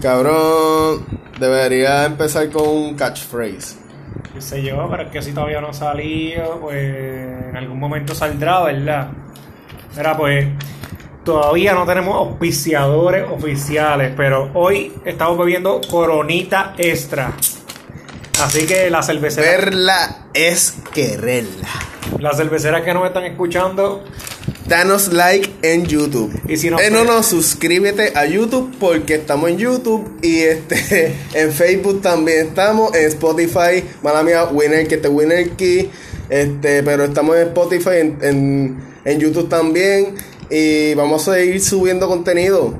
Cabrón, debería empezar con un catchphrase. qué sé yo, pero es que si todavía no ha salido, pues en algún momento saldrá, ¿verdad? Mira, pues todavía no tenemos auspiciadores oficiales, pero hoy estamos bebiendo Coronita Extra. Así que la cervecera, Verla es quererla. las cerveceras que nos están escuchando, Danos like en YouTube. Y si no- eh, no, no, suscríbete a YouTube porque estamos en YouTube y este en Facebook también estamos, en Spotify, mala mía, Winner que te Winner Key, este, pero estamos en Spotify, en, en, en YouTube también y vamos a seguir subiendo contenido.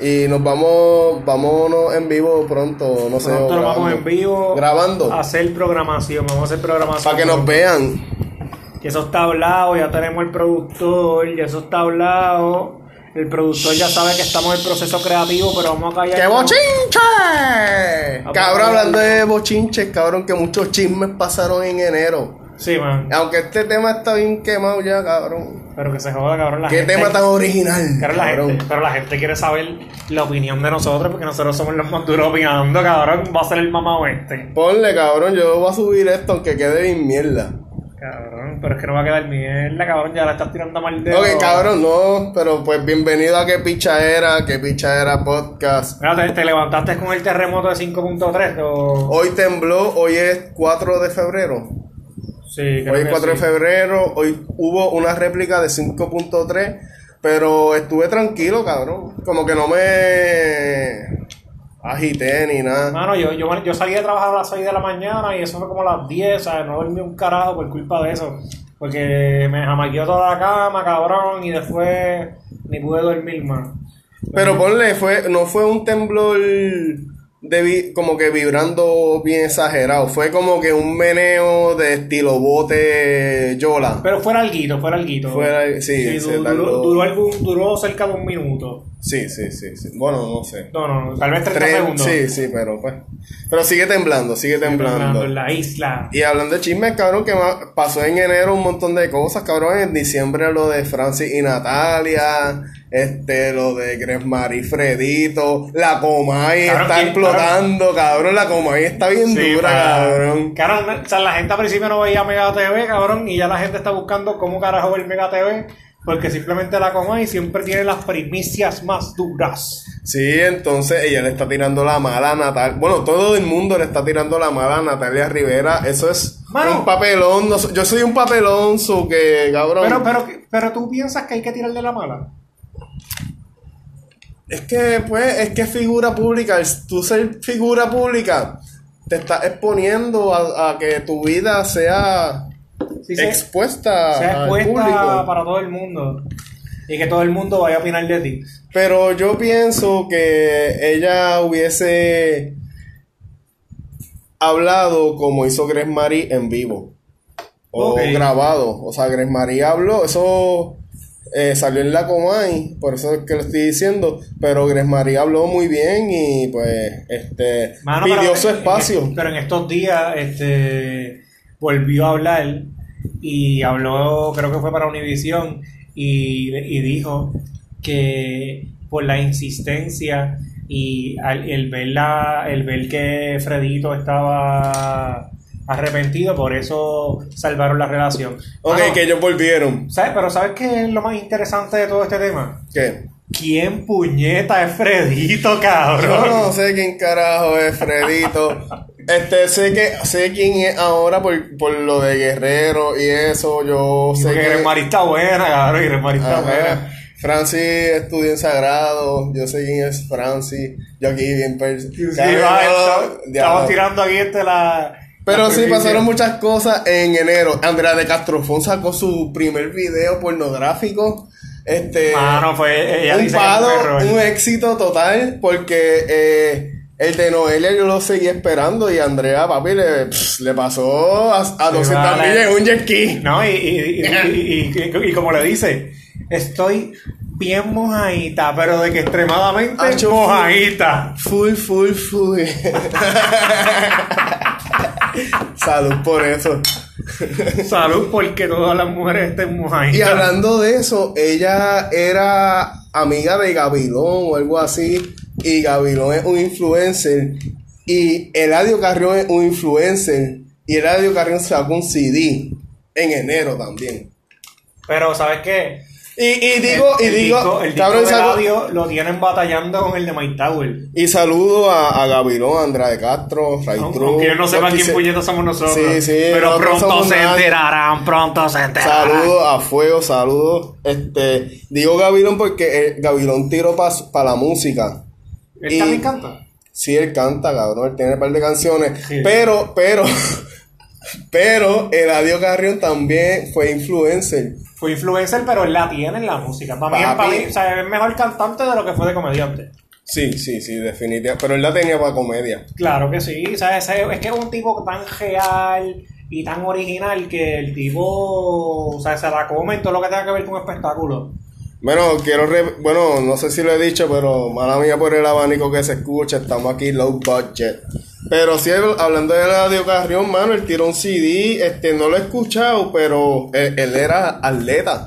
Y nos vamos, vámonos en vivo pronto, no sé. nosotros o vamos en vivo Grabando. a hacer programación, vamos a hacer programación. Para que nos vean. Y eso está hablado, ya tenemos el productor, ya eso está hablado. El productor ya sabe que estamos en proceso creativo, pero vamos a callar. ¡Qué bochinche! Vamos Cabrón, hablando de bochinches, cabrón, que muchos chismes pasaron en enero. Sí, man. Aunque este tema está bien quemado ya, cabrón. Pero que se joda, cabrón. La ¿Qué gente, tema tan original, Cabrón, la cabrón? gente- pero la gente quiere saber la opinión de nosotros, porque nosotros somos los más duros opinando, cabrón. Va a ser el mamá oeste. Ponle, cabrón, yo voy a subir esto aunque quede bien mierda. Cabrón, pero es que no va a quedar mierda, cabrón. Ya la estás tirando mal dedo. Ok, cabrón, no, pero pues bienvenido a Que Picha Era, Que Picha Era Podcast. Mira, te, te levantaste con el terremoto de 5.3. o- Hoy tembló, hoy es 4 de febrero. Sí, creo Hoy es que 4 sí. de febrero, hoy hubo una réplica de 5.3, pero estuve tranquilo, cabrón. Como que no me agité ni nada. Mano, yo, yo, yo salí de trabajar a las 6 de la mañana y eso fue como a las 10, ¿sabes? No dormí un carajo por culpa de eso. Porque me jamaqueó toda la cama, cabrón, y después ni pude dormir más. Pero ponle, fue, no fue un temblor de vi- como que vibrando bien exagerado. Fue como que un meneo de estilo bote yola. Pero fuera alguito, fuera alguito. Fuera- sí, se tardó. duró, duró, algún- duró cerca de un minuto. Sí, sí, sí, sí. Bueno, no sé. No, no, no, tal vez 30 Tres- segundos. sí, sí, pero pues. Pero sigue temblando, sigue temblando. En la isla. Y hablando de chismes, cabrón, que pasó en enero un montón de cosas, cabrón. En diciembre lo de Francis y Natalia, este, lo de Gresmar y Fredito, la Comay está ¿quién- explotando, cabrón, la Comay está bien Sí, dura, cabrón. Cabrón, o sea, la gente al principio no veía Mega TV, cabrón, y ya la gente está buscando cómo carajo ver Mega TV, porque simplemente la coma y siempre tiene las primicias más duras. Sí, entonces ella le está tirando la mala a Natalia. Bueno, todo el mundo le está tirando la mala a Natalia Rivera. Eso es Mano. un papelón. no yo soy un papelón, su que, cabrón. Pero, pero, pero tú piensas que hay que tirarle la mala. Es que, pues, es que figura pública. Tú ser figura pública te estás exponiendo a, a que tu vida sea Sí, expuesta sea expuesta público. para todo el mundo. Y que todo el mundo vaya a opinar de ti. Pero yo pienso que ella hubiese hablado como hizo Grace Marie en vivo. O grabado. O sea, Grace Marie habló, eso eh, salió en la Comay, por eso es que lo estoy diciendo. Pero Grace Marie habló muy bien y pues este Mano, pidió su en- espacio. en- pero en estos días este, volvió a hablar y habló, creo que fue para Univision, y, y dijo que por la insistencia y al- el, ver la- el ver que Fredito estaba arrepentido, por eso salvaron la relación. ok, que ellos volvieron. ¿sabes? Pero ¿sabes qué es lo más interesante de todo este tema? ¿Qué? ¿Quién puñeta es Fredito, Yo cabrón? no sé quién carajo es Fredito. Este, sé que sé quién es ahora por, por lo de Guerrero y eso. Yo sé Porque que. Mari está buena, cabrón, y Mari está buena. Francis estudió en Sagrado. Yo sé quién es Francis. Yo aquí bien Sí, va, estamos tirando aquí este la. Pero sí, pasaron muchas cosas en enero. Andrea de Castrofón sacó su primer video pornográfico. Este. Mano, fue. Ella un error. un éxito total, porque eh, el de Noelia yo lo seguí esperando y Andrea, papi, le, pss, le pasó a, a 200 vale. millas en un jet ski. No, y, y, y, y- y- y- y como le dice, estoy bien mojadita, pero de que extremadamente Acho, mojadita. Full, full, full. Salud por eso. Salud, porque todas las mujeres estén Y mojaditas. hablando de eso, ella era amiga de Gabilón o algo así. y Gavilón es un influencer y Eladio Carrión es un influencer y Eladio Carrión sacó un CD en enero también. Pero, ¿sabes qué? Y, y digo, el, y el digo, el disco de Eladio lo tienen batallando con el de Mike Tower. y saludo a, a Andrade Castro, Ray Aunque Cruz, ellos no sepan los quién quise- puñetas somos nosotros. Sí, sí, pero pronto se nadie. enterarán, pronto se enterarán. Saludos a Fuego, saludos. Este, digo Gavilón porque eh, Gavilón tiró para la música. ¿Él y- también canta? Sí, él canta, cabrón, él tiene un par de canciones. Sí. Pero, pero, pero Eladio Carrión también fue influencer. Fue influencer, pero él la tiene en la música. Para mí, para mí, o sea, es mejor cantante de lo que fue de comediante. Sí, sí, sí, definitivamente. Pero él la tenía para comedia. Claro que sí, o sea, ese- es que es un tipo tan real y tan original que el tipo, o sea, se la come en todo lo que tenga que ver con espectáculo. Bueno, quiero, re- bueno, no sé si lo he dicho, pero mala mía por el abanico que se escucha, estamos aquí low budget. Pero sí, hablando de Eladio Carrión, mano, él tiró un CD, este, no lo he escuchado, pero él, él era atleta.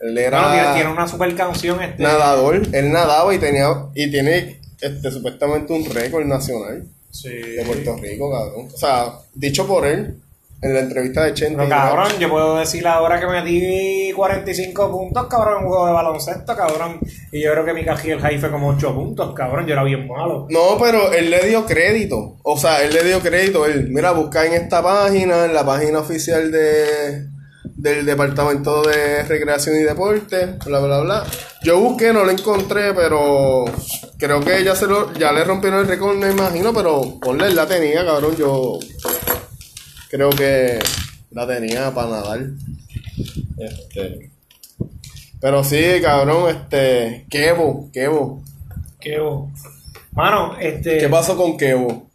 Él era... Bueno, tiene, tiene una super canción este. nadador, él nadaba y tenía y tiene este supuestamente un récord nacional Sí. de Puerto Rico, cabrón. O sea, dicho por él en la entrevista de Chente. Pero cabrón, yo puedo decir ahora que metí 45 puntos, cabrón, en un juego de baloncesto, cabrón. Y yo creo que mi cají el high fue como 8 puntos, cabrón. Yo era bien malo. No, pero él le dio crédito. O sea, él le dio crédito. Él, mira, busca en esta página, en la página oficial de del Departamento de Recreación y Deporte, bla, bla, bla. Yo busqué, no lo encontré, pero creo que ya se lo, ya le rompieron el récord, me imagino, pero ponle, la tenía, cabrón. Yo creo que la tenía para nadar. Este. Pero sí, cabrón, este. Kevo, Kevo. Kevo. Mano, este. ¿Qué pasó con Kevo?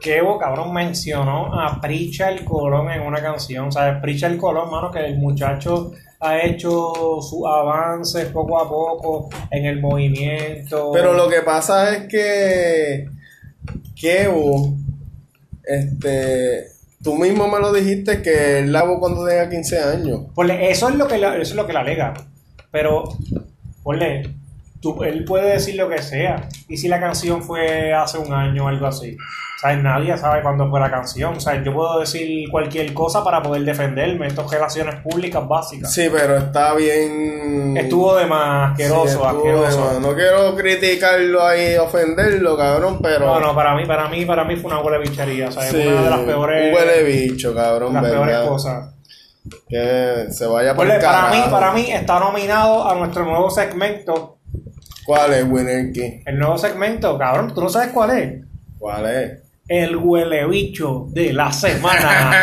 Kevo, cabrón, mencionó a Pritchard Colón en una canción. O sea, Pritchard Colón, mano, que el muchacho ha hecho sus avances poco a poco en el movimiento. Pero lo que pasa es que Kevo, este, tú mismo me lo dijiste que él lavó cuando tenía 15 años. Ponle, eso es lo que la- eso es lo que le alega. Pero, ponle, tú, él puede decir lo que sea. Y si la canción fue hace un año o algo así. O sea, nadie sabe cuándo fue la canción. Sea, yo puedo decir cualquier cosa para poder defenderme. Esto es relaciones públicas básicas. Sí, pero está bien. Estuvo de más asqueroso, estuvo asqueroso. de más. No quiero criticarlo ahí, ofenderlo, cabrón, pero. No, no, para mí, para mí, para mí fue una huele bichería. O sea, Sí, es una de las peores, huele bicho, cabrón, las peores cosas. Que se vaya por el para mí, para mí está nominado a nuestro nuevo segmento. ¿Cuál es, Winner Key? El nuevo segmento, cabrón, ¿tú no sabes cuál es? ¿Cuál es? El huele bicho de la semana.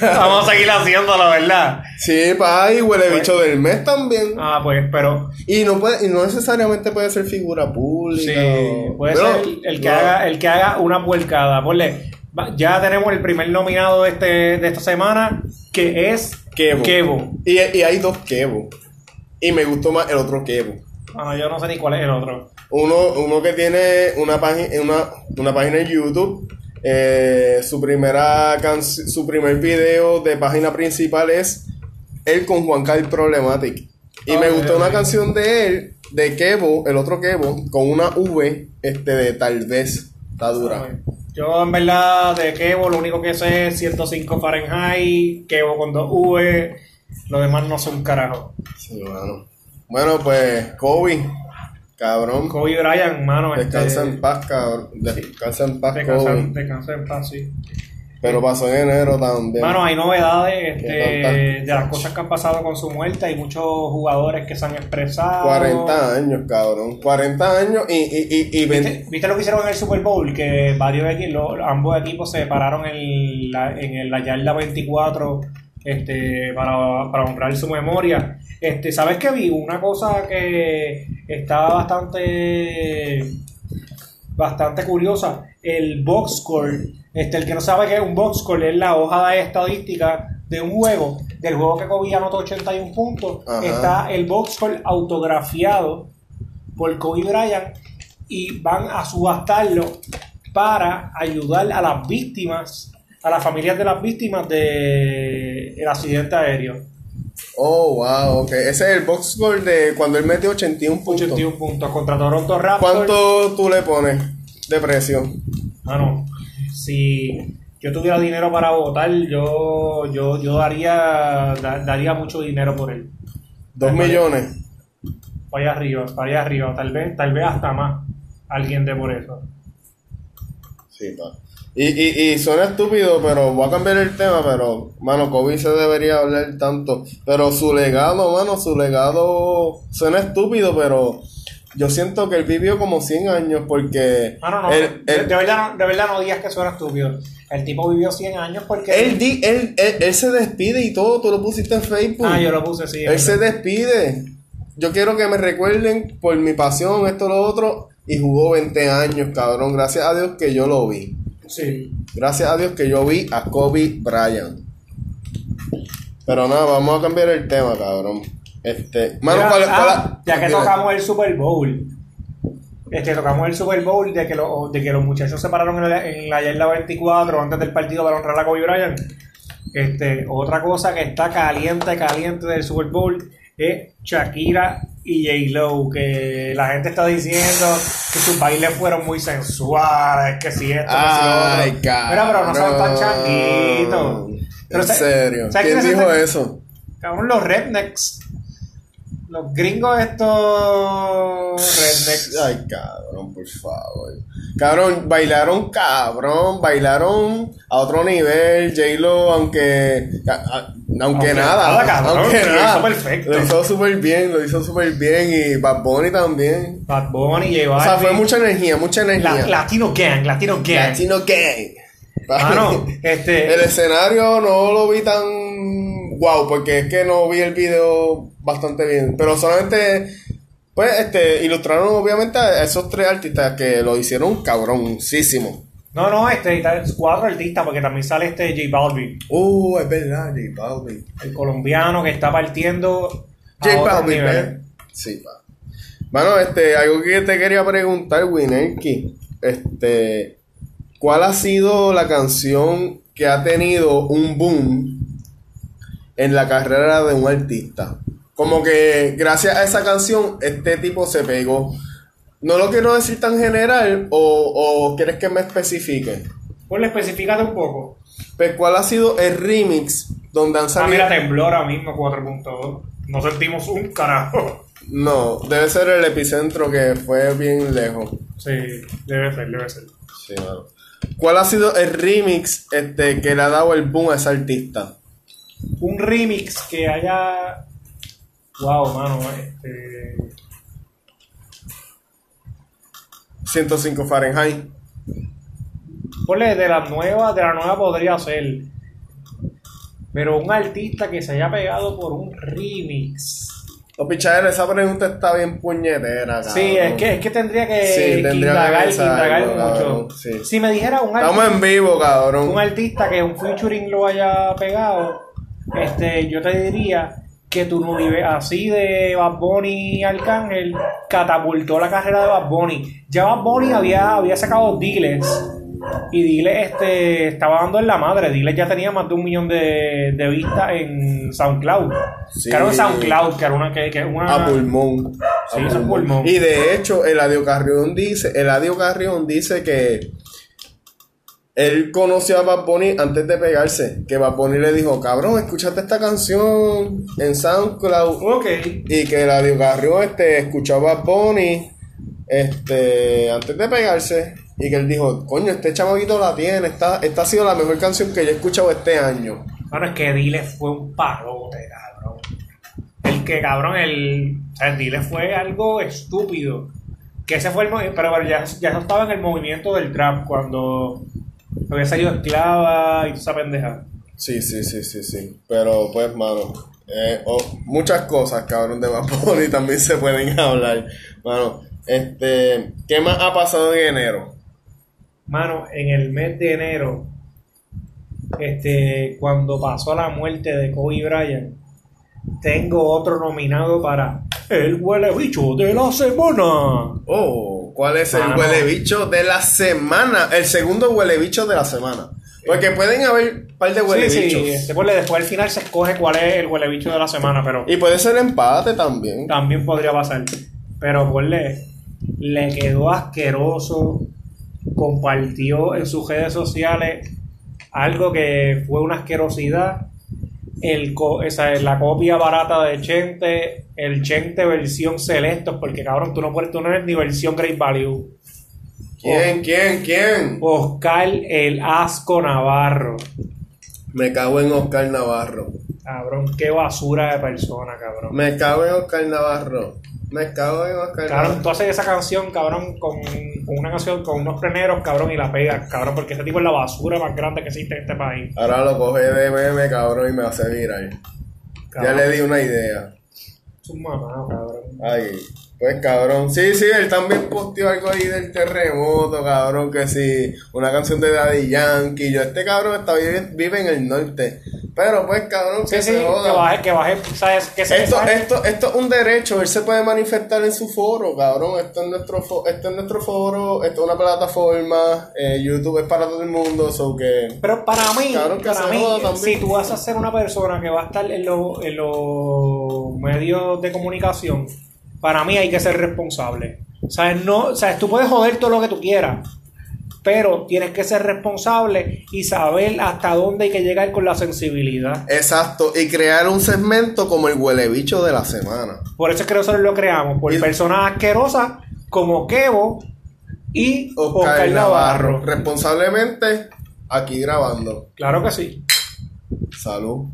Vamos a seguir haciéndolo, ¿verdad? sí, pa, y huele bicho del mes también. Ah, pues, pero Y no puede, y no necesariamente puede ser figura pública. sí, puede Pero, ser el que no. haga, el que haga una puercada. Ponle, ya tenemos el primer nominado de este, de esta semana, que es Kevo. Kevo. Y, y hay dos Kevo. Y me gustó más el otro Kevo. Bueno, yo no sé ni cuál es el otro. Uno, uno que tiene una página, una, una página en YouTube. eh, su primera can- su primer video de página principal es él con Juan Carl Problematic. Y me Ok, gustó una canción de él, de Kevo, el otro Kevo, con una V este de tal vez. Está dura. Yo en verdad de Kevo lo único que sé es 105 Fahrenheit, Kevo con dos V, lo demás no sé un carajo. Sí, mano. Bueno, pues Kobe, cabrón. Kobe Bryant, mano, Descansa este, en paz, cabrón. Descansa en paz, descansa, Kobe. descansa en paz, sí. Pero pasó en enero también. Mano, hay novedades este, de las cosas que han pasado con su muerte. Hay muchos jugadores que se han expresado. 40 años, cabrón. 40 años y, y, y, y 20 ¿Viste, viste lo que hicieron en el Super Bowl? Que varios equipos, ambos equipos se pararon en la, en la yarda 24 este, para, para honrar su memoria. Este, ¿Sabes qué vi? Una cosa que estaba bastante bastante curiosa. El box score, este, el que no sabe qué es un box score, es la hoja de estadística de un juego. Del juego que Kobe anotó 81 puntos, Ajá. está el box score autografiado por Kobe Bryant y van a subastarlo para ayudar a las víctimas, a las familias de las víctimas del accidente aéreo. Oh, wow, ok. Ese es el box score de cuando él metió 81 puntos. 81 puntos contra Toronto Raptors. ¿Cuánto tú le pones de precio? Mano, si yo tuviera dinero para votar, yo yo, yo daría da- daría mucho dinero por él. ¿Dos millones? Para allá arriba, para allá arriba, tal vez, tal vez hasta más. Alguien de por eso. Sí, pa. Y, y, y suena estúpido, pero voy a cambiar el tema, pero, mano, Kobe se debería hablar tanto. Pero su legado, mano, su legado suena estúpido, pero yo siento que él vivió como 100 años porque... Ah, no, él, de, él- de verdad, de verdad no digas que suena estúpido. El tipo vivió 100 años porque... él di- él- él- él se despide y todo, tú lo pusiste en Facebook. Ah, yo lo puse, sí. Él se despide. Yo quiero que me recuerden por mi pasión, esto, lo otro. Y jugó 20 años, cabrón. Gracias a Dios que yo lo vi. Sí. Gracias a Dios que yo vi a Kobe Bryant. Pero nada, vamos a cambiar el tema, cabrón. Este, mano, ¿cuál- ah, cuál- ya que tocamos el Super Bowl. Este, tocamos el Super Bowl de que, lo- de que los muchachos se pararon en la, en la yarda 24 antes del partido para honrar a Kobe Bryant. Este, otra cosa que está caliente, caliente del Super Bowl es Shakira y J-Lo, que la gente está diciendo que sus bailes fueron muy sensuales, que si esto, que si lo. Ay. Mira, pero no sean tan changuitos. Pero En serio. ¿sabes ¿Quién dijo son- eso? Cabrón, los rednecks. Los gringos estos rednecks. Ay, cabrón, por favor. Cabrón, bailaron cabrón, bailaron a otro nivel. J-Lo, aunque. a- a- aunque, Aunque nada. nada, cabrón, aunque lo nada. hizo perfecto. Lo hizo súper bien, lo hizo súper bien. Y Bad Bunny también. Bad Bunny, J O sea, fue mucha energía, mucha energía. La- Latino Gang, Latino Gang. Latino Gang. Mano, este. El escenario no lo vi tan wow, porque es que no vi el video bastante bien. Pero solamente, pues, este, ilustraron obviamente a esos tres artistas que lo hicieron cabroncísimo. No, no, este, cuatro artistas, porque también sale este J Balvin, Uh, es verdad, J Balvin. el colombiano que está partiendo. J Balvin. Sí, pa. Mano, este, algo que te quería preguntar, Winerky. Este, ¿cuál ha sido la canción que ha tenido un boom en la carrera de un artista? Como que gracias a esa canción, este tipo se pegó. No lo quiero decir tan general, o, o quieres que me especifique. Pues le especificate un poco. Pues, ¿cuál ha sido el remix donde han Ah, salido? mira, tembló ahora mismo 4.2. No sentimos un carajo. No, debe ser el epicentro que fue bien lejos. Sí, debe ser, debe ser. Sí, mano. ¿Cuál ha sido el remix este, que le ha dado el boom a ese artista? un remix que haya. Wow, mano, este. 105 Fahrenheit. Ponle de la nueva, de la nueva podría ser. Pero un artista que se haya pegado por un remix. No, pichadera, esa pregunta está bien puñetera, cabrón. Sí, es que, es que tendría que, Sí, tendría indagar, que pensarlo, indagar cabrón, mucho. sí. Si me dijera un Estamos artista, en vivo, cabrón. un artista que un featuring lo haya pegado, este, yo te diría que tu así de Bad Bunny y Arcángel catapultó la carrera de Bad Bunny. Ya Bad Bunny había, había sacado Diles y Diles este, estaba dando en la madre. Diles ya tenía más de un millón de, de vistas en SoundCloud. Sí. Claro, en SoundCloud, que era una... Que, que una A pulmón. Sí, A es pulmón. Y de hecho, Eladio Carrión dice, Eladio Carrión dice que él conoció a Bad Bunny antes de pegarse. Que Bad Bunny le dijo, cabrón, escúchate esta canción en SoundCloud. Ok. Y que Eladio Carrión este, escuchó a Bad Bunny este, antes de pegarse. Y que él dijo, coño, este chamaquito la tiene. Esta, esta ha sido la mejor canción que yo he escuchado este año. Bueno, es que Diles fue un palote, cabrón. El que, cabrón, el. El Diles fue algo estúpido. Que ese fue el movimiento. Pero bueno, ya, ya estaba en el movimiento del trap cuando había salido esclava y toda esa pendeja. Sí, sí, sí, sí, sí. Pero pues, mano, eh, oh, muchas cosas, cabrón, de Bad también se pueden hablar. Mano, este, ¿qué más ha pasado en enero? Mano, en el mes de enero, este, cuando pasó la muerte de Kobe Bryant, tengo otro nominado para el huele bicho de la semana. Oh, ¿cuál es el huele bicho de la semana? El segundo huele bicho de la semana. Porque pueden haber un par de huele sí, bichos. sí, este, pues, después al final se escoge cuál es el huele bicho de la semana, pero Y puede ser empate también. también podría pasar. Pero ponle, le quedó asqueroso, compartió en sus redes sociales algo que fue una asquerosidad. El co- esa es la copia barata de Chente, el Chente versión Selectos, porque cabrón, tú no, puedes, tú no eres ni versión Great Value. ¿Quién? ¿Quién? ¿Quién? Oscar el Asco Navarro. Me cago en Oscar Navarro. Cabrón, qué basura de persona, cabrón. Me cago en Oscar Navarro. Me cago en Oscar Cabrón, tú haces esa canción, cabrón, con, con una canción con unos freneros, cabrón, y la pegas, cabrón, porque ese tipo es la basura más grande que existe en este país. Ahora lo coge de meme, cabrón, y me hace viral. Ya Cabrón, le di una idea. Es un mamado, cabrón. Ay, pues cabrón. Sí, sí, él también posteó algo ahí del terremoto, cabrón, que sí. Una canción de Daddy Yankee. Yo, este cabrón está, vive, vive en el norte. Pero pues, cabrón, Sí, que sí, se que joda. baje, que baje, ¿sabes? Que se Esto, que esto, esto es un derecho, él se puede manifestar en su foro, cabrón. Esto es nuestro, fo- esto es nuestro foro, esto es una plataforma, eh, YouTube es para todo el mundo, so que... Pero para mí, Cabrón, que para mí, si tú vas a ser una persona que va a estar en los en los medios de comunicación, para mí hay que ser responsable. ¿Sabes? No, ¿sabes? Tú puedes joder todo lo que tú quieras, pero tienes que ser responsable y saber hasta dónde hay que llegar con la sensibilidad. Exacto, y crear un segmento como el huele bicho de la semana. Por eso es que nosotros lo creamos, por Y- personas asquerosas como Kevo y Oscar, Navarro. Responsablemente, aquí grabando. Claro que sí. Salud.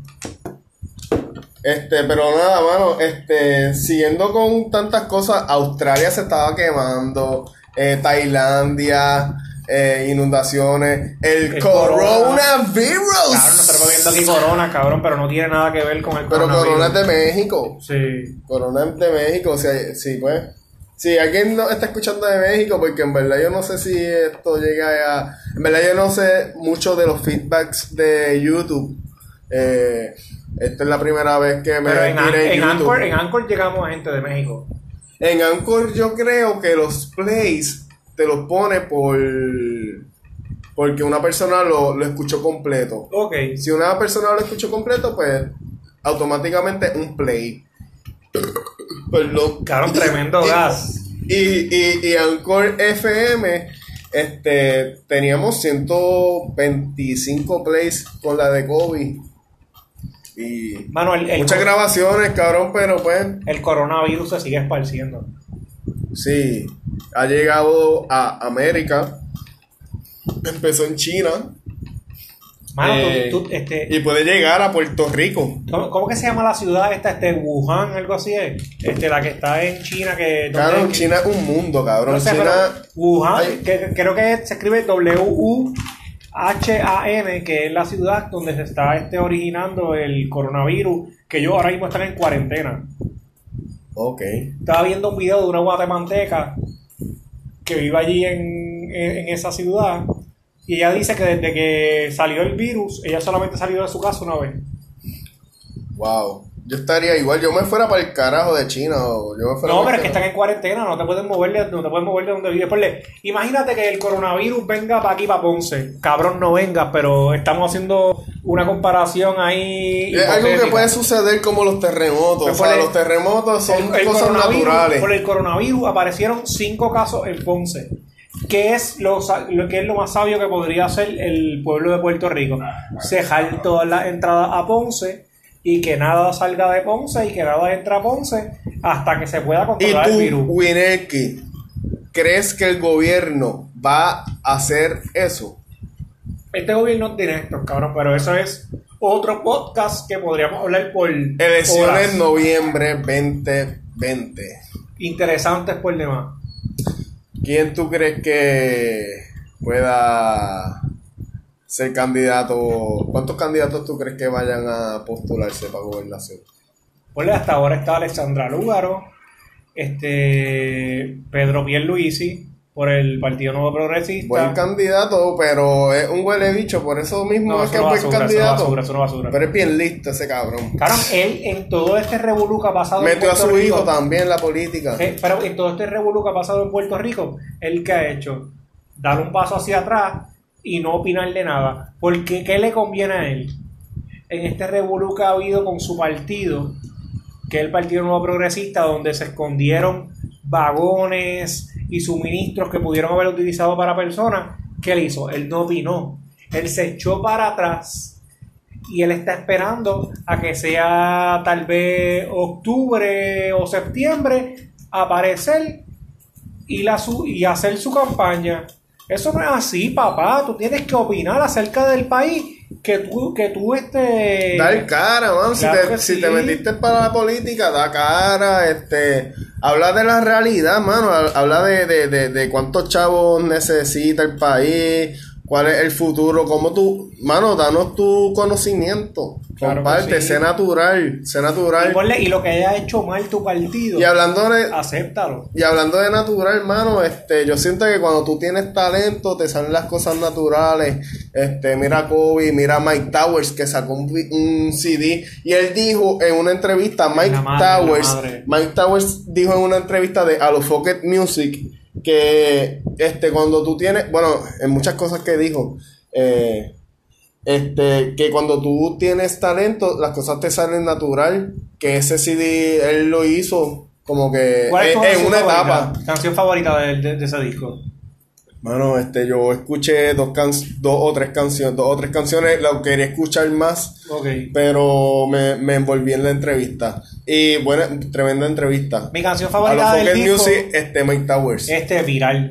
Este, pero nada, mano, este, siguiendo con tantas cosas, Australia se estaba quemando, eh, Tailandia, eh, inundaciones, el, El coronavirus. Claro, nosotros viendo aquí Corona, cabrón, pero no tiene nada que ver con el pero coronavirus. Corona es de México. Sí. Corona es de México, o sea, sí, pues. Si alguien no está escuchando de México, porque en verdad yo no sé si esto llega a... En verdad yo no sé mucho de los feedbacks de YouTube. Eh, esta es la primera vez que me Pero en, An- en. Anchor, en Anchor llegamos a gente de México. En Anchor yo creo que los plays te los pone por... Porque una persona lo, lo escuchó completo. Ok. Si una persona lo escuchó completo, pues automáticamente un play. Perdón. Cabrón, tremendo Y- gas. Y, y, y Anchor FM, este, teníamos 125 plays con la de Kobe. Y Mano, el, el, muchas grabaciones, cabrón, pero pues, el coronavirus se sigue esparciendo. sí, ha llegado a América. Empezó en China Mano, Eh, tú, este, y puede llegar a Puerto Rico. ¿cómo, cómo que se llama la ciudad esta? Este, Wuhan, algo así es. Este, la que está en China, que... Cabrón, China es un mundo, cabrón. no sé, China, Wuhan, que, creo que se escribe W-U-H-A-N, que es la ciudad donde se está este, originando el coronavirus, que ellos ahora mismo están en cuarentena. ok. Estaba viendo un video de una guatemalteca que vive allí en, en- en esa ciudad y ella dice que desde que salió el virus, ella solamente salió de su casa una vez. Wow. Yo estaría igual, yo me fuera para el carajo de China o yo me fuera No, pero es que están en cuarentena, no te pueden mover de, no te pueden mover de donde vives. Ponle, imagínate que el coronavirus venga para aquí, para Ponce. Cabrón, no venga, pero estamos haciendo una comparación ahí. Es algo que puede suceder como los terremotos. O sea, por el- los terremotos son El- el cosas naturales. Por el coronavirus aparecieron cinco casos en Ponce. ¿Qué es lo que es lo más sabio que podría hacer el pueblo de Puerto Rico? Cejar todas las entradas a Ponce y que nada salga de Ponce y que nada entre a Ponce hasta que se pueda Y controlar el tú, virus. Wineki, ¿crees que el gobierno va a hacer eso? Este gobierno es directo, cabrón, pero eso es otro podcast que podríamos hablar por Elecciones horas. noviembre 2020. interesantes por demás. ¿Quién tú crees que pueda ser candidato? ¿Cuántos candidatos tú crees que vayan a postularse para gobernación? Ponle, hasta ahora está Alexandra Lúgaro, este Pedro Pierluisi por el Partido Nuevo Progresista. Buen candidato, pero es un huele bicho, por eso mismo no, es que no es buen basura, candidato. basura, eso no basura. Pero es bien listo ese cabrón. Cabrón, él en todo este revolú que ha pasado en Metió a Puerto su Rico, hijo también en la política. eh, pero en todo este revolú que ha pasado en Puerto Rico, él que ha hecho dar un paso hacia atrás y no opinar de nada. Porque ¿qué le conviene a él? En este revolú que ha habido con su partido, que es el Partido Nuevo Progresista, donde se escondieron vagones y suministros que pudieron haber utilizado para personas, ¿qué él hizo? Él no opinó. Él se echó para atrás y él está esperando a que sea tal vez octubre o septiembre aparecer y, la su y hacer su campaña. Eso no es así, papá. Tú tienes que opinar acerca del país que tú, que tú este... Dar cara, man. Claro si, te, si te metiste para la política, da cara, este... Habla de la realidad, mano. Habla de, de, de, de cuántos chavos necesita el país, cuál es el futuro, cómo tú... Mano, danos tu conocimiento. Claro Comparte, sí. sé natural, sé Y, natural. ponle- y lo que haya hecho mal tu partido, Y hablando de, acéptalo. Y hablando de natural, hermano, este, yo siento que cuando tú tienes talento, te salen las cosas naturales. Este, mira a Kobe, mira a Mike Towers, que sacó un, un CD. Y él dijo en una entrevista, Mike madre, Towers. Mike Towers dijo en una entrevista de Alofoket Music que este, cuando tú tienes, bueno, en muchas cosas que dijo, eh, este, que cuando tú tienes talento, las cosas te salen natural. Que ese CD él lo hizo como que ¿Cuál es tu en, una favorita? etapa. Canción favorita de, de- de ese disco. Mano, este, yo escuché dos, can dos o tres canciones, dos o tres canciones, la quería escuchar más, pero me, me envolví en la entrevista. Y buena, tremenda entrevista. Mi canción A favorita los del disco Music, este, Mike Towers. este viral.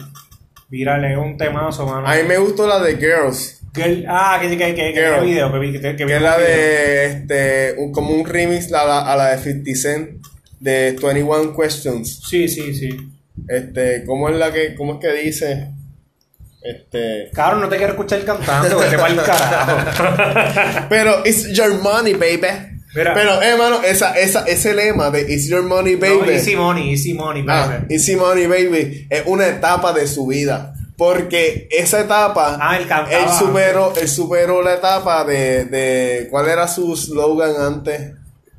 Viral es un temazo, mano. A mí me gustó la de Girls. Ah, que, que, que, Girl. vi video, que, que, que es la de este un- como un remix a la, a la de 50 Cent de 21 Questions. Sí, sí, sí. Este, ¿cómo es la que, cómo es que dice? Este. Cabrón, no te quiero escuchar cantando, para el carajo. Pero it's your money, baby. Mira. Pero, eh, mano, esa, esa, ese lema de it's your money, baby. No, easy money, easy money, Ah, baby. Easy Money Baby es una etapa de su vida. Porque esa etapa, Ah, él él superó, él superó la etapa de, de. ¿Cuál era su slogan antes?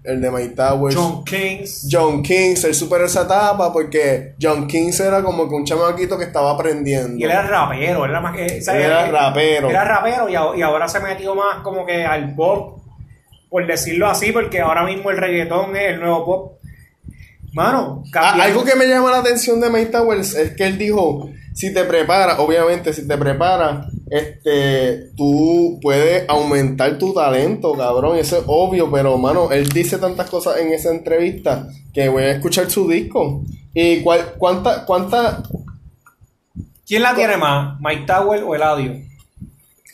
El de My Towers. John Kings. John Kings, él superó esa etapa porque John Kings era como que un chamaquito que estaba aprendiendo. Y él era rapero, él era más que. Él era rapero. Era rapero y, y ahora se metió más como que al pop, por decirlo así, porque ahora mismo el reggaetón es el nuevo pop. Mano, Ah, cambiando- algo que me llama la atención de Mike Towers es que él dijo, si te preparas, obviamente, si te preparas, este, tú puedes aumentar tu talento, cabrón, eso es obvio, pero, mano, él dice tantas cosas en esa entrevista que voy a escuchar su disco. ¿Y cuál, cuánta, cuánta, ¿Quién la tiene más? ¿Mike Tower o Eladio?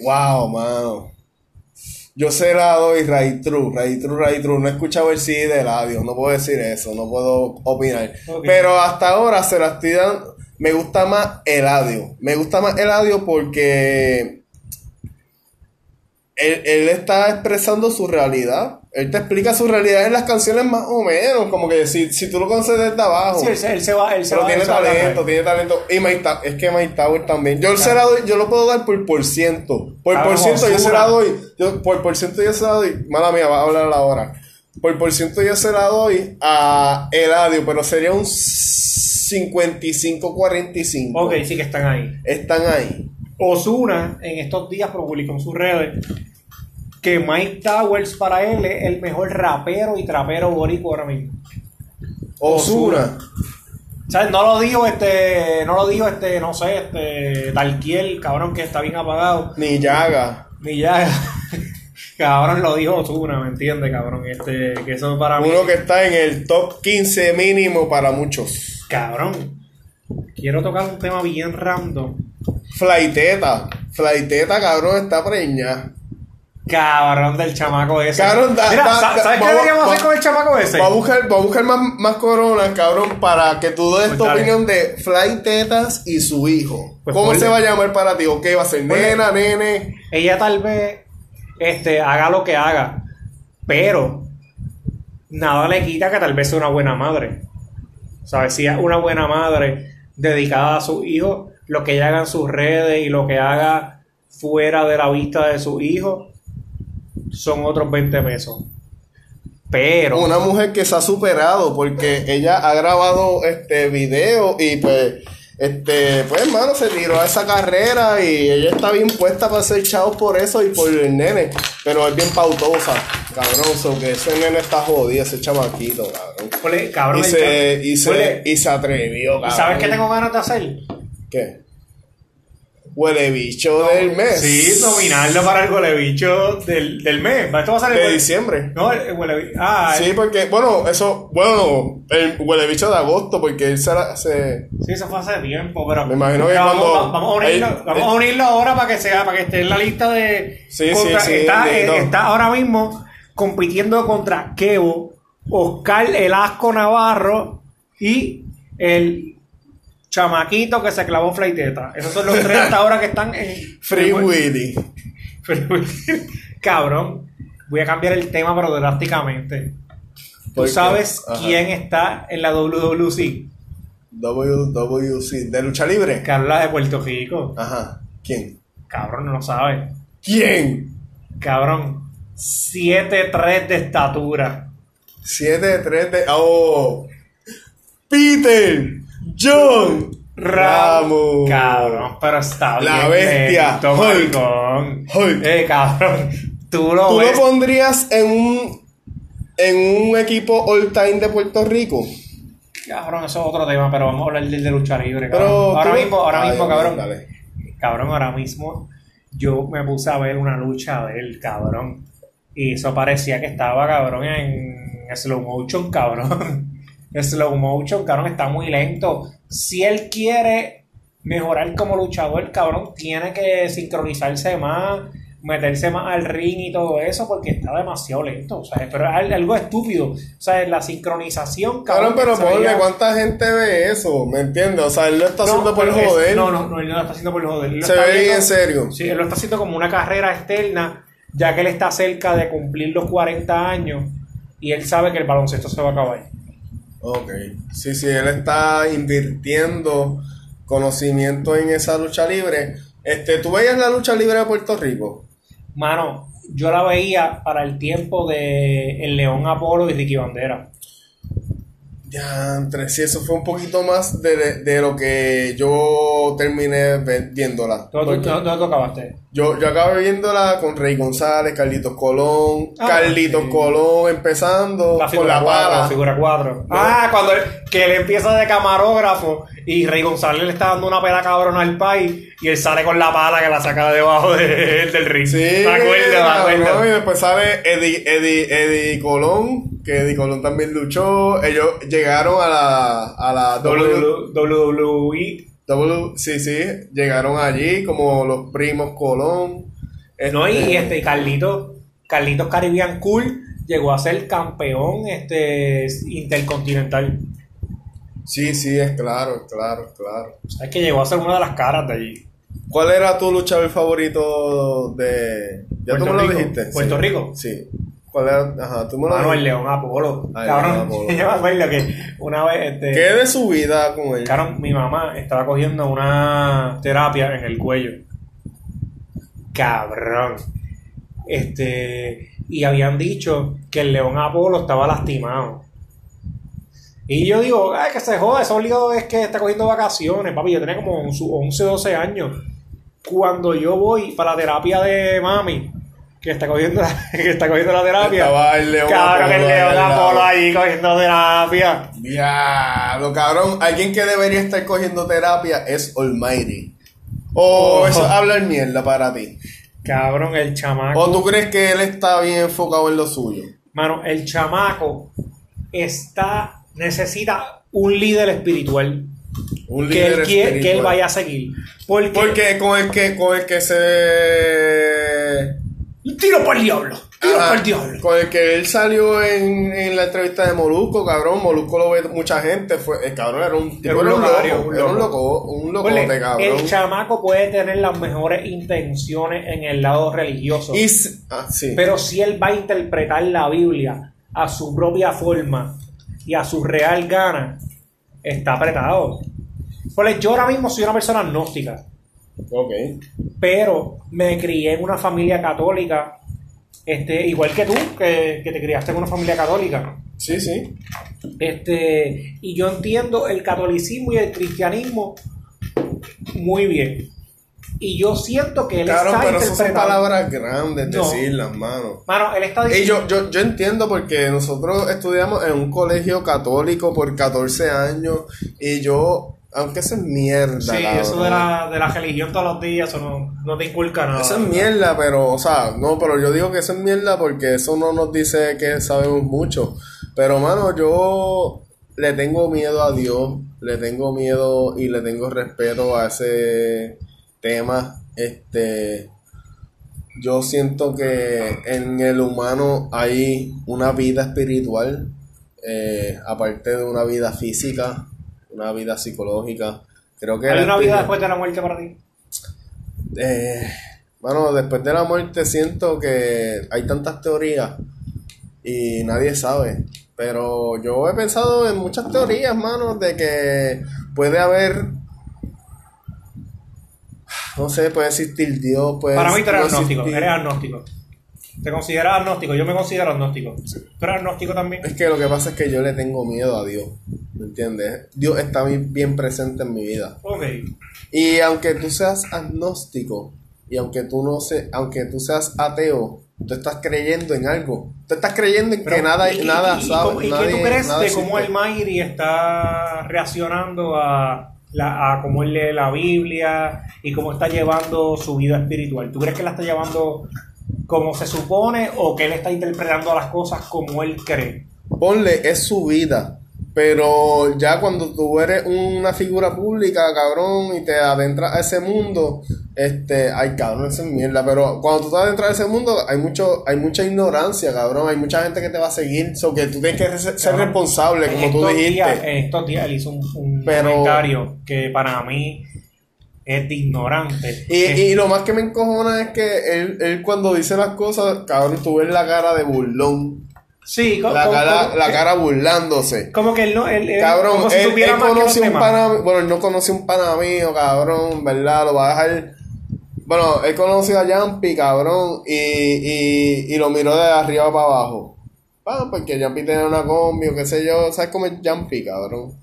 wow, mano? Yo se la doy Ray True, Ray True, Ray True. No he escuchado el CD de Eladio, no puedo decir eso, no puedo opinar. Pero hasta ahora se la estoy dando. Me gusta más Eladio. Me gusta más Eladio porque él, él está expresando su realidad. Él te explica su realidad en las canciones más o menos. Como que si, si tú lo conoces desde abajo. Sí, él, se- él se va, él se Pero va tiene se va a talento, tiene talento. Y Mike Ta- es que Mike Tower también. Yo se la doy, yo lo puedo dar por por ciento. Por Claro, por ciento yo se la doy. Yo, por por ciento yo se la doy. Mala mía, va a hablar ahora. Por por ciento yo se la doy a Eladio, pero sería un 55-45. Ok, sí que están ahí. Están ahí. Osuna en estos días publicó en sus redes que Mike Towers para él es el mejor rapero y trapero boricua ahora mismo. Osuna. ¿Sabes? No lo dijo este, no lo dijo este, no sé, este, Talquiel, cabrón que está bien apagado. Ni Yaga. Ni ya, cabrón lo dijo Osuna, ¿me entiendes, cabrón? Este, que eso para mí, Uno que está en el top 15 mínimo para muchos. cabrón. Quiero tocar un tema bien random. Flaiteta. Flaiteta, cabrón, está preña. Cabrón del chamaco ese. Cabrón, da- Mira, da- sa- da- ¿sabes qué deberíamos hacer con el chamaco ese? Va a buscar, va a buscar más, más coronas, cabrón, para que tú des Pues tu dale. opinión de Fly Tetas y su hijo. Pues ¿Cómo ponle. se va a llamar para ti? ¿O qué va a ser? Ponle. Nena, nene. ella tal vez este, haga lo que haga, pero nada le quita que tal vez sea una buena madre. ¿Sabes? Si es una buena madre dedicada a su hijo, lo que ella haga en sus redes y lo que haga fuera de la vista de su hijo son otros 20 pesos. Pero, Una mujer que se ha superado porque ella ha grabado este video y pues Este, pues hermano, se tiró a esa carrera y ella está bien puesta para ser chavos por eso y por el nene. Pero es bien pautosa, cabrón. So que ese nene está jodido, ese chamaquito, cabrón. Ole, cabrón, Y se, y se, y se atrevió, ¿y cabrón. ¿Sabes qué tengo ganas de hacer? ¿Qué? Huele bicho del mes. Sí, nominarlo para el huele bicho del, del mes. Esto va a el De huele- diciembre. No, el huele bicho. Ah, Sí, porque, bueno, eso, bueno, el huele bicho de agosto, porque él se, se Sí, eso fue hace tiempo, pero. Me imagino que vamos, cuando- va- vamos a unirlo, vamos a unirlo ahora para que sea, para que esté en la lista de. Sí, contra- sí, sí, está, eh, no. está ahora mismo compitiendo contra Kevo, Oscar El Asco Navarro y el chamaquito que se clavó flaiteta. Esos son los tres hasta ahora que están en. Free Willy. Cabrón, voy a cambiar el tema, pero drásticamente. ¿Tú sabes Ajá. quién está en la WWC? WWC, de lucha libre. Carla de Puerto Rico. Ajá. ¿Quién? Cabrón, no lo sabes. ¿Quién? Cabrón, 7'3 de estatura. 7 de 3 de. ¡Oh! Peter John Ramos. Cabrón, pero está La bien. bestia, lento, Hulk. Hulk. Eh, cabrón, tú lo ¿Tú ves. lo pondrías en un, en un equipo all time de Puerto Rico? Cabrón, eso es otro tema, pero vamos a hablar del de lucha libre. Pero ahora mismo, ahora mismo, cabrón. dale. Cabrón, ahora mismo yo me puse a ver una lucha de él, cabrón. Y eso parecía que estaba, cabrón, en slow motion, cabrón. slow motion, cabrón, está muy lento. Si él quiere mejorar como luchador, cabrón, tiene que sincronizarse más, meterse más al ring y todo eso, porque está demasiado lento, ¿sabes? Pero es al- algo estúpido. O sea, la sincronización, Cabrón, pero se ponle, ¿cuánta gente ve eso? ¿Me entiendes? O sea, él lo está haciendo por pero es- joder. no, no, no, él no lo está haciendo por joder. Él lo Se ve viendo- en serio. Sí, él lo está haciendo como una carrera externa, ya que él está cerca de cumplir los 40 años y él sabe que el baloncesto se va a acabar. Ok. Sí, sí, él está invirtiendo conocimiento en esa lucha libre. Este, ¿tú veías la lucha libre de Puerto Rico? Mano, yo la veía para el tiempo de El León Apolo y Ricky Bandera. Ya, entre sí, eso fue un poquito más de, de- de lo que yo terminé viéndola. ¿Dónde, Porque dónde- dónde tú acabaste? Yo, yo acabé viéndola con Rey González, Carlitos Colón, Ah, Carlitos sí. Colón empezando La con la 4, pala. la figura 4. Ah, cuando él, que él empieza de camarógrafo y Rey González le está dando una pela cabrona al país y él sale con la pala que la saca de debajo de- del ring. Sí, me acuerdo, me cabrón, acuerdo. y después sale Eddie, Eddie, Eddie Colón, que Eddie Colón también luchó. Ellos llegaron a la, a la WWE. Sí, sí, llegaron allí como los primos Colón. No, y Este, este Carlitos, Carlitos Caribbean Cool llegó a ser campeón este intercontinental. Sí, sí, es claro, es claro, es claro. Es que llegó a ser una de las caras de allí. ¿Cuál era tu luchador favorito de... Ya tú Puerto me lo Rico. dijiste? ¿Puerto sí. Rico? Sí. ¿Cuál era? Ajá, tú me lo Mano, el dijiste. León Apolo. Cabrón, Apolo. yo me acuerdo que una vez este, ¿Qué de su vida con él? Cabrón, mi mamá estaba cogiendo una terapia en el cuello. Cabrón. Este, y habían dicho que el león Apolo estaba lastimado. Y yo digo, ay, que se joda, eso obligado es que está cogiendo vacaciones, papi. Yo tenía como su 11, 12 años. Cuando yo voy para la terapia de mami, que está cogiendo la, que está cogiendo la terapia. Estaba el León Cabrón, el león. Apolo ahí cogiendo terapia. Diablo, cabrón. Alguien que debería estar cogiendo terapia es Almighty. O Oh. eso es hablar mierda para ti. Cabrón, el chamaco. O tú crees que él está bien enfocado en lo suyo. Mano, el chamaco está necesita un líder espiritual Un que él, líder quie- que él espiritual. vaya a seguir. Porque, Porque con el que, con el que se. Tiro por el diablo, tiro Ajá, por el diablo. Con el que él salió en, en la entrevista de Molusco, cabrón. Molusco lo ve mucha gente. Fue, el cabrón era un, tipo, un era un locario, loco. un Era un loco. loco. Un locote, Ponle, cabrón. el chamaco puede tener las mejores intenciones en el lado religioso, Y ah, sí. pero si él va a interpretar la Biblia a su propia forma y a su real gana, está apretado. Ponle, yo ahora mismo soy una persona gnóstica. Ok. pero me crié en una familia católica, este, igual que tú, que, que te criaste en una familia católica. Sí, sí. Este, y yo entiendo el catolicismo y el cristianismo muy bien. Y yo siento que él Claro, está pero esas son palabras grandes No. decirlas, mano. Mano, él está Y diciendo... yo, yo, yo entiendo porque nosotros estudiamos en un colegio católico por 14 años y yo, aunque eso es mierda, Sí, cabrón. eso de la, de la religión todos los días, eso no, no te inculca nada. Eso es mierda, pero, o sea, no, pero yo digo que eso es mierda porque eso no nos dice que sabemos mucho. Pero, mano, yo le tengo miedo a Dios, le tengo miedo y le tengo respeto a ese tema. Este, yo siento que en el humano hay una vida espiritual, eh, aparte de una vida física, una vida psicológica. Creo que ¿Hay una vida después de la muerte para ti? eh, bueno, después de la muerte siento que hay tantas teorías y nadie sabe. Pero yo he pensado en muchas teorías, mano, de que puede haber, no sé, puede existir Dios, puede Para mí tú eres agnóstico, existir- eres agnóstico. Te consideras agnóstico, yo me considero agnóstico. ¿Tú eres agnóstico también? Es que lo que pasa es que yo le tengo miedo a Dios, ¿me entiendes? Dios está bien- presente en mi vida. Ok. Y aunque tú seas agnóstico y aunque tú no se, aunque tú seas ateo, tú estás creyendo en algo. Tú estás creyendo en que Pero, nada, ¿y- nada y, ¿Y nadie- qué tú crees de cómo el Mayri está reaccionando a, la, a cómo él lee la Biblia y cómo está llevando su vida espiritual? ¿Tú crees que la está llevando como se supone o que él está interpretando las cosas como él cree? Ponle, es su vida. Pero ya cuando tú eres una figura pública, cabrón, y te adentras a ese mundo, este, ay, cabrón, eso es mierda. Pero cuando tú te adentras a ese mundo, hay mucho, hay mucha ignorancia, cabrón. Hay mucha gente que te va a seguir. So que tú tienes que ser, responsable, En como tú dijiste. días- en estos días él hizo un, un Pero- comentario que para mí es de ignorante. Y, y lo más que me encojona es que él, él cuando dice las cosas, cabrón, tú ves la cara de burlón. Sí, co- La cara, como, la cara burlándose. como que él no... Él, él- Cabrón, como si él, él conoce un pana, bueno, él no conoce un pana mío, cabrón, ¿verdad? Lo va a dejar, bueno, él conoció a Yampi, cabrón, y, y, y lo miró de arriba para abajo. Ah, porque Yampi tenía una combi o qué sé yo, ¿sabes cómo es Yampi, cabrón?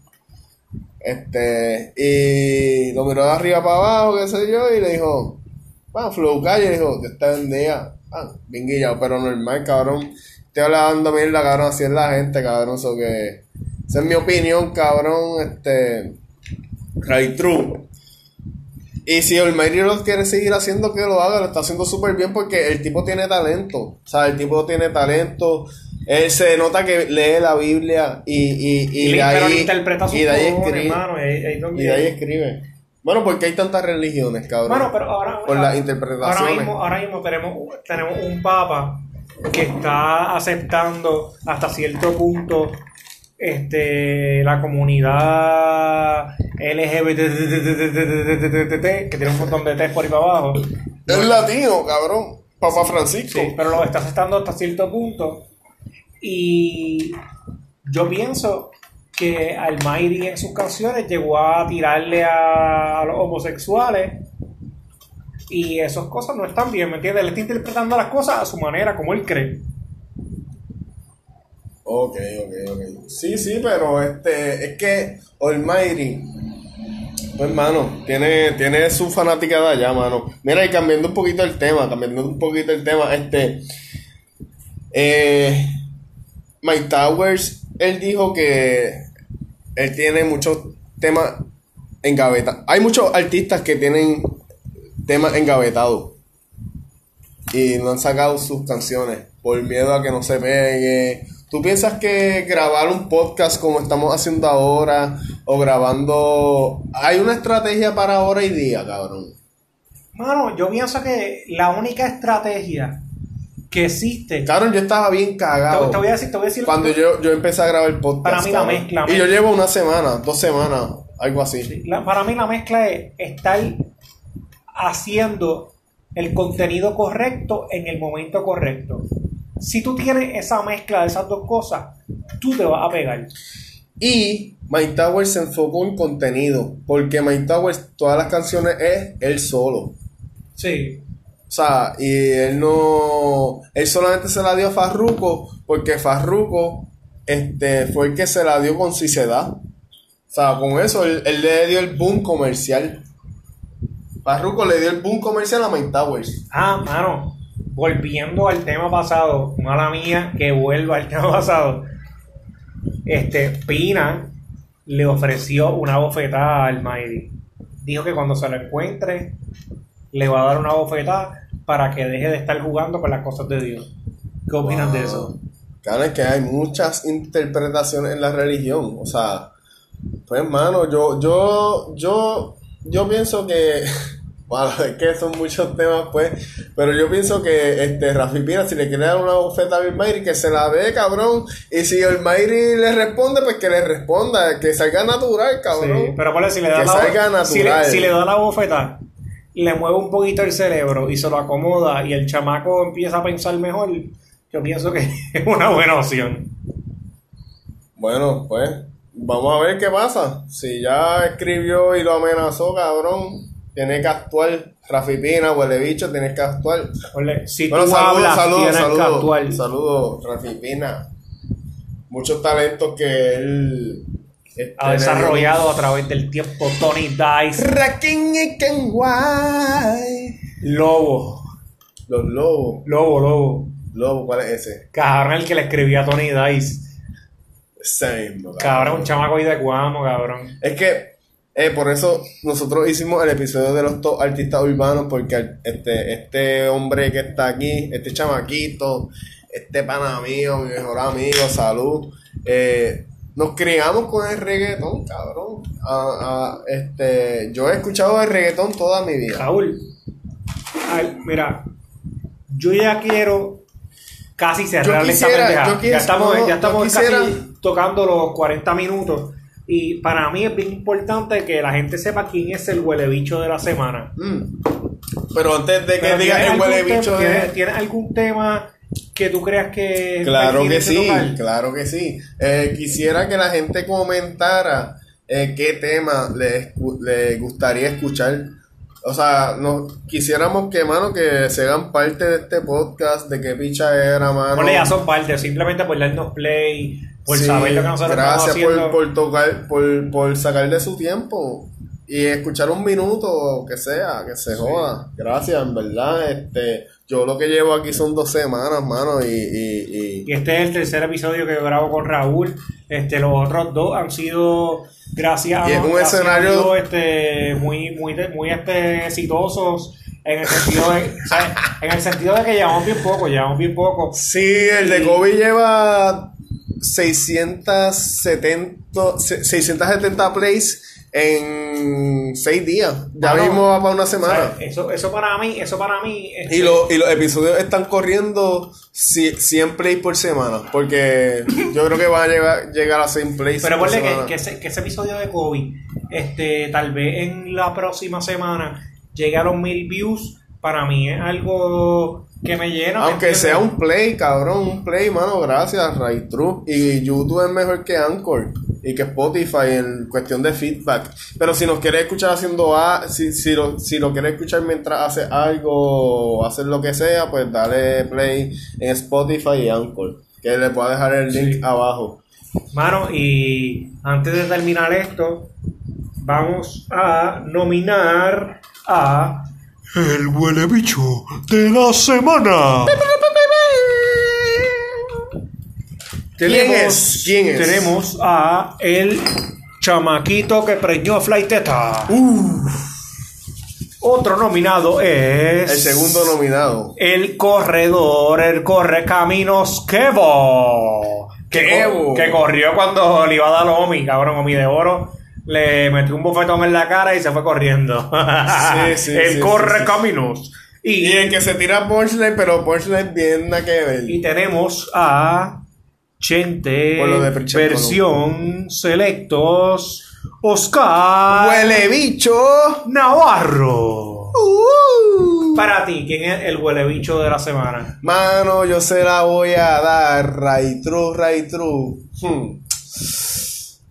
Este, y lo miró de arriba para abajo, qué sé yo, y le dijo, ah, Flow Calle, dijo, que está bendiga. Ah, bien guillado, pero normal, cabrón. Estoy hablando mierda, cabrón, así es la gente, cabrón, eso que... Esa es mi opinión, cabrón, este... Right true. Y si Olmeiri lo quiere seguir haciendo, que lo haga, lo está haciendo súper bien porque el tipo tiene talento. O sea, el tipo tiene talento. Él se nota que lee la Biblia y, y, y, Y de ahí, interpreta y de ahí escribe. hermano, ahí- ahí Y de ahí escribe. Bueno, porque hay tantas religiones, cabrón. Bueno, pero ahora, Por las ahora- interpretaciones. Ahora mismo, ahora mismo tenemos, tenemos un papa que está aceptando hasta cierto punto este la comunidad LGBT que tiene un montón de T por ahí para abajo. Es latino, cabrón. Papá Francisco. Sí, pero lo está aceptando hasta cierto punto. Y yo pienso que Almighty en sus canciones llegó a tirarle a los homosexuales. Y esas cosas no están bien, ¿me entiendes? Él está interpretando las cosas a su manera, como él cree. Ok, ok, ok. Sí, sí, pero este, es que Almighty, pues hermano, tiene, tiene su fanaticada allá, mano. Mira, y cambiando un poquito el tema, cambiando un poquito el tema, este, eh, Mike Towers, él dijo que él tiene muchos temas engavetados. Hay muchos artistas que tienen temas engavetados y no han sacado sus canciones por miedo a que no se pegue. ¿Tú piensas que grabar un podcast como estamos haciendo ahora o grabando... Hay una estrategia para ahora y día, cabrón? Mano, yo pienso que la única estrategia que existe. Cabrón, yo estaba bien cagado. te voy a decir, te voy a decir. Cuando yo, yo empecé a grabar el podcast. Para mí la mezcla, Y yo llevo una semana, dos semanas, algo así. La- para mí la mezcla es estar haciendo el contenido correcto en el momento correcto. Si tú tienes esa mezcla de esas dos cosas, tú te vas a pegar. Y Mike Towers se enfocó en contenido. Porque Mike Towers, todas las canciones es él solo. Sí. O sea, y él no. Él solamente se la dio a Farruko porque Farruko este, fue el que se la dio con da. O sea, con eso él, él le dio el boom comercial. Parruco le dio el boom comercial a Mike Towers. Ah, mano, volviendo al tema pasado, mala mía que vuelva al tema pasado. Este, Pina le ofreció una bofetada al Mighty. Dijo que cuando se lo encuentre, le va a dar una bofetada para que deje de estar jugando con las cosas de Dios. ¿Qué opinas de eso? Claro, es que hay muchas interpretaciones en la religión. O sea, pues hermano, yo, yo, yo, yo pienso que, bueno, es que son muchos temas, pues, pero yo pienso que este Rafi Pina, si le quiere dar una bofeta a Bill Mayri, que se la dé, cabrón. Y si el Mayri le responde, pues que le responda, que salga natural, cabrón. Sí, pero ponle, si le da Que la salga si le, natural. si le da la bofeta, le mueve un poquito el cerebro y se lo acomoda y el chamaco empieza a pensar mejor, yo pienso que es una buena opción. Bueno, pues, vamos a ver qué pasa. Si ya escribió y lo amenazó, cabrón, tiene que actuar. Rafi Pina, huele bicho, tienes que actuar. Ponle, si Bueno, tú saludos, hablas, saludos, tienes que saludos. actuar. Saludos, Rafi Pina. Muchos talentos que él Ha desarrollado a través del tiempo Tony Dice, Rakin y Kenway. Lobo, Los lobos. Lobo, Lobo. Lobo, ¿cuál es ese? Cabrón, el que le escribía a Tony Dice. Ese mismo, Cabrón, un chamaco ahí de Guamo, cabrón. Es que eh, por eso nosotros hicimos el episodio de los top artistas urbanos, porque al- este, este hombre que está aquí, este chamaquito, este pana mío, mi mejor amigo, salud, eh, nos criamos con el reggaetón, cabrón. Ah, ah, este, yo he escuchado el reggaetón toda mi vida. Raúl, ay, mira, yo ya quiero casi cerrar Yo esta quisiera, pendeja. yo quisiera- ya estamos, no, ya yo estamos quisiera- casi tocando los 40 minutos. Y para mí es bien importante que la gente sepa quién es el huele bicho de la semana. Mm. Pero antes de que digas ¿tienes el huele bicho de... ¿tienes, tienes algún tema que tú creas que Claro que sí, tocar? claro que sí. Eh, quisiera que la gente comentara eh, qué tema le, escu- le gustaría escuchar. O sea, nos quisiéramos que, mano, que se hagan parte de este podcast, de qué picha era, mano. Ponle, ya son parte, simplemente por darnos play, por Sí, saber lo que nosotros gracias por, por tocar, por, por sacar de su tiempo y escuchar un minuto o que sea, que se joda. Gracias, en verdad. Este, yo lo que llevo aquí son dos semanas, mano, y, y, y- Y este es el tercer episodio que grabo con Raúl. Este, los otros dos han sido gracias Y es un gracias a escenario- Dios, este, muy, muy, muy este, exitosos en el sentido de, o sea, en el sentido de que llevamos bien poco, llevamos bien poco. Sí, el de Kobe lleva 670, se- 670 plays en 6 días. Ya mismo va para una O sea, semana. eso, eso para mí, eso para mí, este, Y, lo- y los episodios están corriendo ci- 100 plays por semana. Porque yo creo que van a llegar, llegar a 100 plays Pero ponle que, que ese, que ese episodio de Kobe, este, tal vez en la próxima semana llegue a los mil views. Para mí es algo que me llena. ¿me Aunque sea un play, cabrón, un play, mano, gracias, Ray True. Y YouTube es mejor que Anchor y que Spotify en cuestión de feedback. Pero si nos quiere escuchar haciendo a, si, si lo, si lo quiere escuchar mientras hace algo o hacer lo que sea, pues dale play en Spotify y Anchor. Que le puedo dejar el link Sí. abajo. Mano, y antes de terminar esto, vamos a nominar a El huele bicho de la semana. ¿Quién es? ¿Quién es? Tenemos a el chamaquito que preñó a Flaiteta. Otro nominado es El segundo nominado. el corredor, el corre caminos Kevo. Que, Kevo. que corrió cuando le iba a dar a Omi, cabrón, Omi de oro. Le metió un bofetón en la cara y se fue corriendo. Sí, sí, el sí, corre caminos. Y Y, el que se tira punchline, pero punchline bien nada que ver. y tenemos a Chente, versión selectos, Oscar ¡Huele bicho! Navarro. Uh. Para ti, ¿quién es el huele bicho de la semana? Mano, yo se la voy a dar. Ray True, Ray True. Hmm.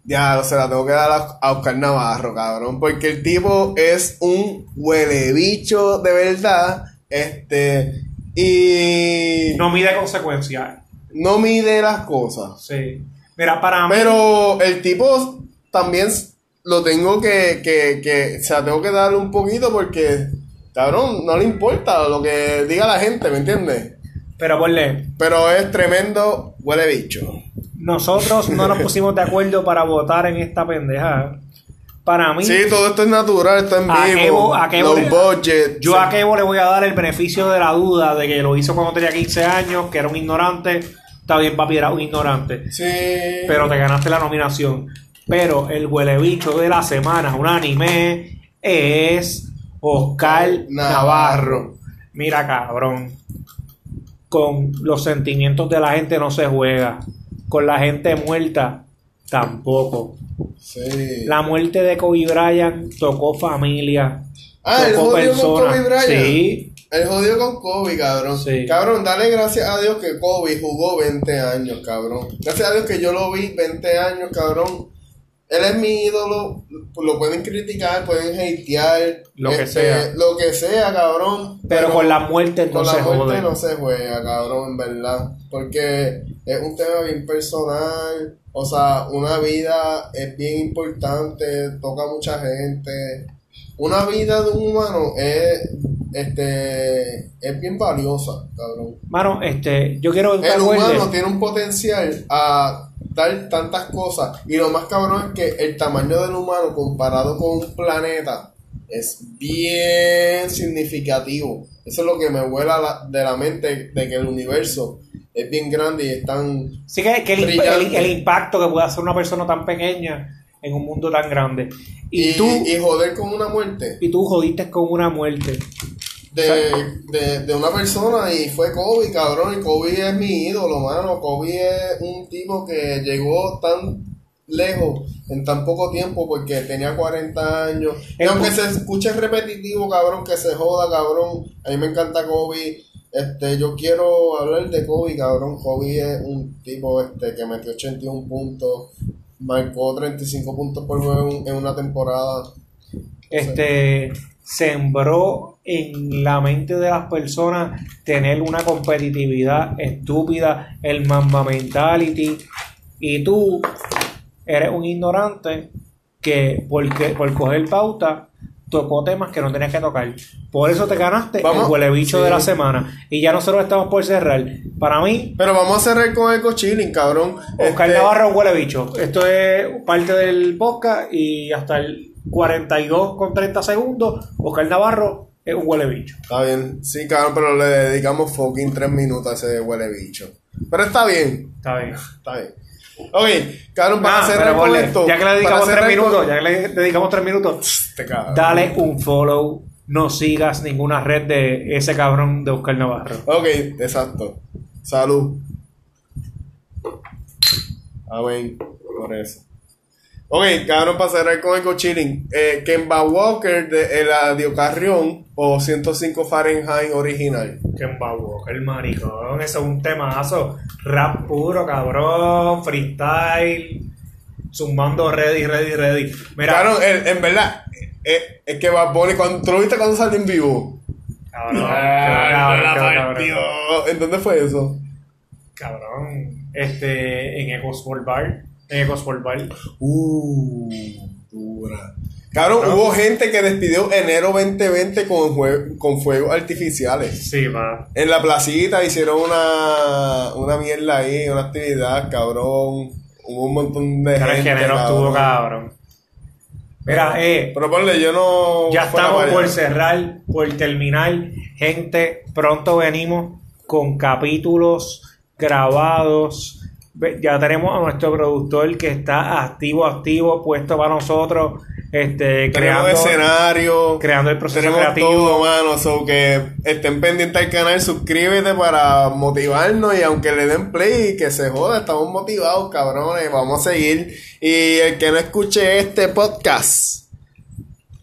Ya, se la tengo que dar a, a Oscar Navarro, cabrón. Porque el tipo es un huele bicho de verdad. Este. Y. No mide consecuencias. No mide las cosas. Sí. Mira, para mí. Pero el tipo también lo tengo que, que, que, o sea, tengo que darle un poquito porque, cabrón, no le importa lo que diga la gente, ¿me entiendes? Pero ponle, Pero es tremendo huele bicho. Nosotros no nos pusimos de acuerdo para votar en esta pendeja. Para mí, Sí, todo esto es natural, está en ¿A vivo. Kevo- a Kevo le- budget. yo sí. a Kevo le voy a dar el beneficio de la duda de que lo hizo cuando tenía 15 años, que era un ignorante. Está bien, papi, era un ignorante. Sí. Pero te ganaste la nominación. Pero el huele bicho de la semana, un anime, es Oscar. Navarro. Mira, cabrón. Con los sentimientos de la gente no se juega. Con la gente muerta tampoco. Sí. La muerte de Kobe Bryant tocó familia. Ah, el tocó jodió con Kobe Bryant. Sí. El jodido con Kobe, cabrón. Sí. Cabrón, dale gracias a Dios que Kobe jugó 20 años, cabrón. Gracias a Dios que yo lo vi 20 años, cabrón. Él es mi ídolo. Lo pueden criticar, pueden hatear. Lo que este, sea. Lo que sea, cabrón. Pero con la muerte no con se la muerte no se juega, cabrón, en verdad. Porque es un tema bien personal. O sea, una vida es bien importante, toca a mucha gente. Una vida de un humano es, este, es bien valiosa, cabrón. Mano, este, yo quiero El humano tiene un potencial a dar tantas cosas. Y lo más cabrón es que el tamaño del humano comparado con un planeta es bien significativo. Eso es lo que me vuela la- de la mente de que el universo es bien grande y es tan... Sí que, que el, impacto que puede hacer una persona tan pequeña en un mundo tan grande. Y, Y, tú, y joder con una muerte y tú jodiste con una muerte. De, de, de una persona y fue Kobe, cabrón. Y Kobe es mi ídolo, mano. Kobe es un tipo que llegó tan lejos en tan poco tiempo porque tenía 40 años. Y aunque se escuche repetitivo, cabrón, que se joda, cabrón. A mí me encanta Kobe. Este, yo quiero hablar de Kobe, cabrón. Kobe es un tipo este que metió 81 puntos, marcó 35 puntos por juego en- en una temporada. Este sembró en la mente de las personas tener una competitividad estúpida, el mamba mentality. Y tú eres un ignorante que porque, por coger pauta tocó temas que no tenías que tocar. Por eso te ganaste Vamos, el huele bicho sí. de la semana. Y ya nosotros estamos por cerrar. Para mí, Pero vamos a cerrar con el cochilling, cabrón. Oscar Este, Navarro huele bicho. Esto es parte del podcast y hasta el 42 con 30 segundos, Oscar Navarro es un huele bicho. Está bien, sí, cabrón, pero le dedicamos fucking tres minutos a ese huele bicho. Pero está bien, Está bien. está bien. Ok, cabrón, para Ah, con ponle, esto. ya que le dedicamos para tres cerrar minutos, con- ya que le dedicamos tres minutos, Este dale un follow. No sigas ninguna red de ese cabrón de Oscar Navarro. Ok, exacto. Salud. Amén. Por eso. Ok, cabrón, para cerrar con el cochilling. Eh, Kemba Walker de El Adio Carrión o 105 Fahrenheit original. Que el maricón, eso es un temazo. Rap puro, cabrón, freestyle, zumbando ready, ready, ready. Mira, Cabrón, en, en verdad, eh, es que Bad Bunny, cuando, ¿tú lo viste cuando salió en vivo? cabrón, Ay, cabrón, la cabrón, partió. ¿En dónde fue eso? cabrón, este, en Ecosport Bar, en Ecosport Bar. Uh, dura. Cabrón, hubo gente que despidió enero 2020 con, con fuegos artificiales. Sí, va. En la placita hicieron una, una mierda ahí, una actividad, cabrón. Hubo un montón de Cara, el gente. género estuvo cabrón. Mira, eh, Pero ponle, yo no. Ya estamos por cerrar, por terminar. Gente, pronto venimos con capítulos grabados. Ya tenemos a nuestro productor que está activo, activo, puesto para nosotros, este, creando, escenario. creando el proceso Tenemos creativo. todo, mano. So que estén pendientes al canal, suscríbete para motivarnos y aunque le den play, que se joda, estamos motivados, cabrones. Vamos a seguir. Y el que no escuche este podcast,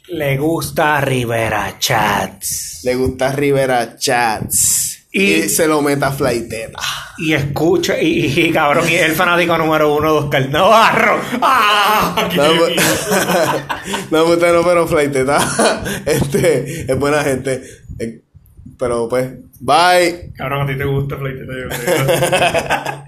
Le gusta Rivera Chats. le gusta Rivera Chats. Y- se lo meta a Flighteta. Y escucha, y, y, cabrón, y es el fanático número uno de Oscar Navarro. ¡Ah! ¡Qué No, bien! pues- no, usted no, pero Flighteta. Este, es buena gente. Eh, Pero pues, bye. Cabrón, a ti te gusta Flight, yo creo.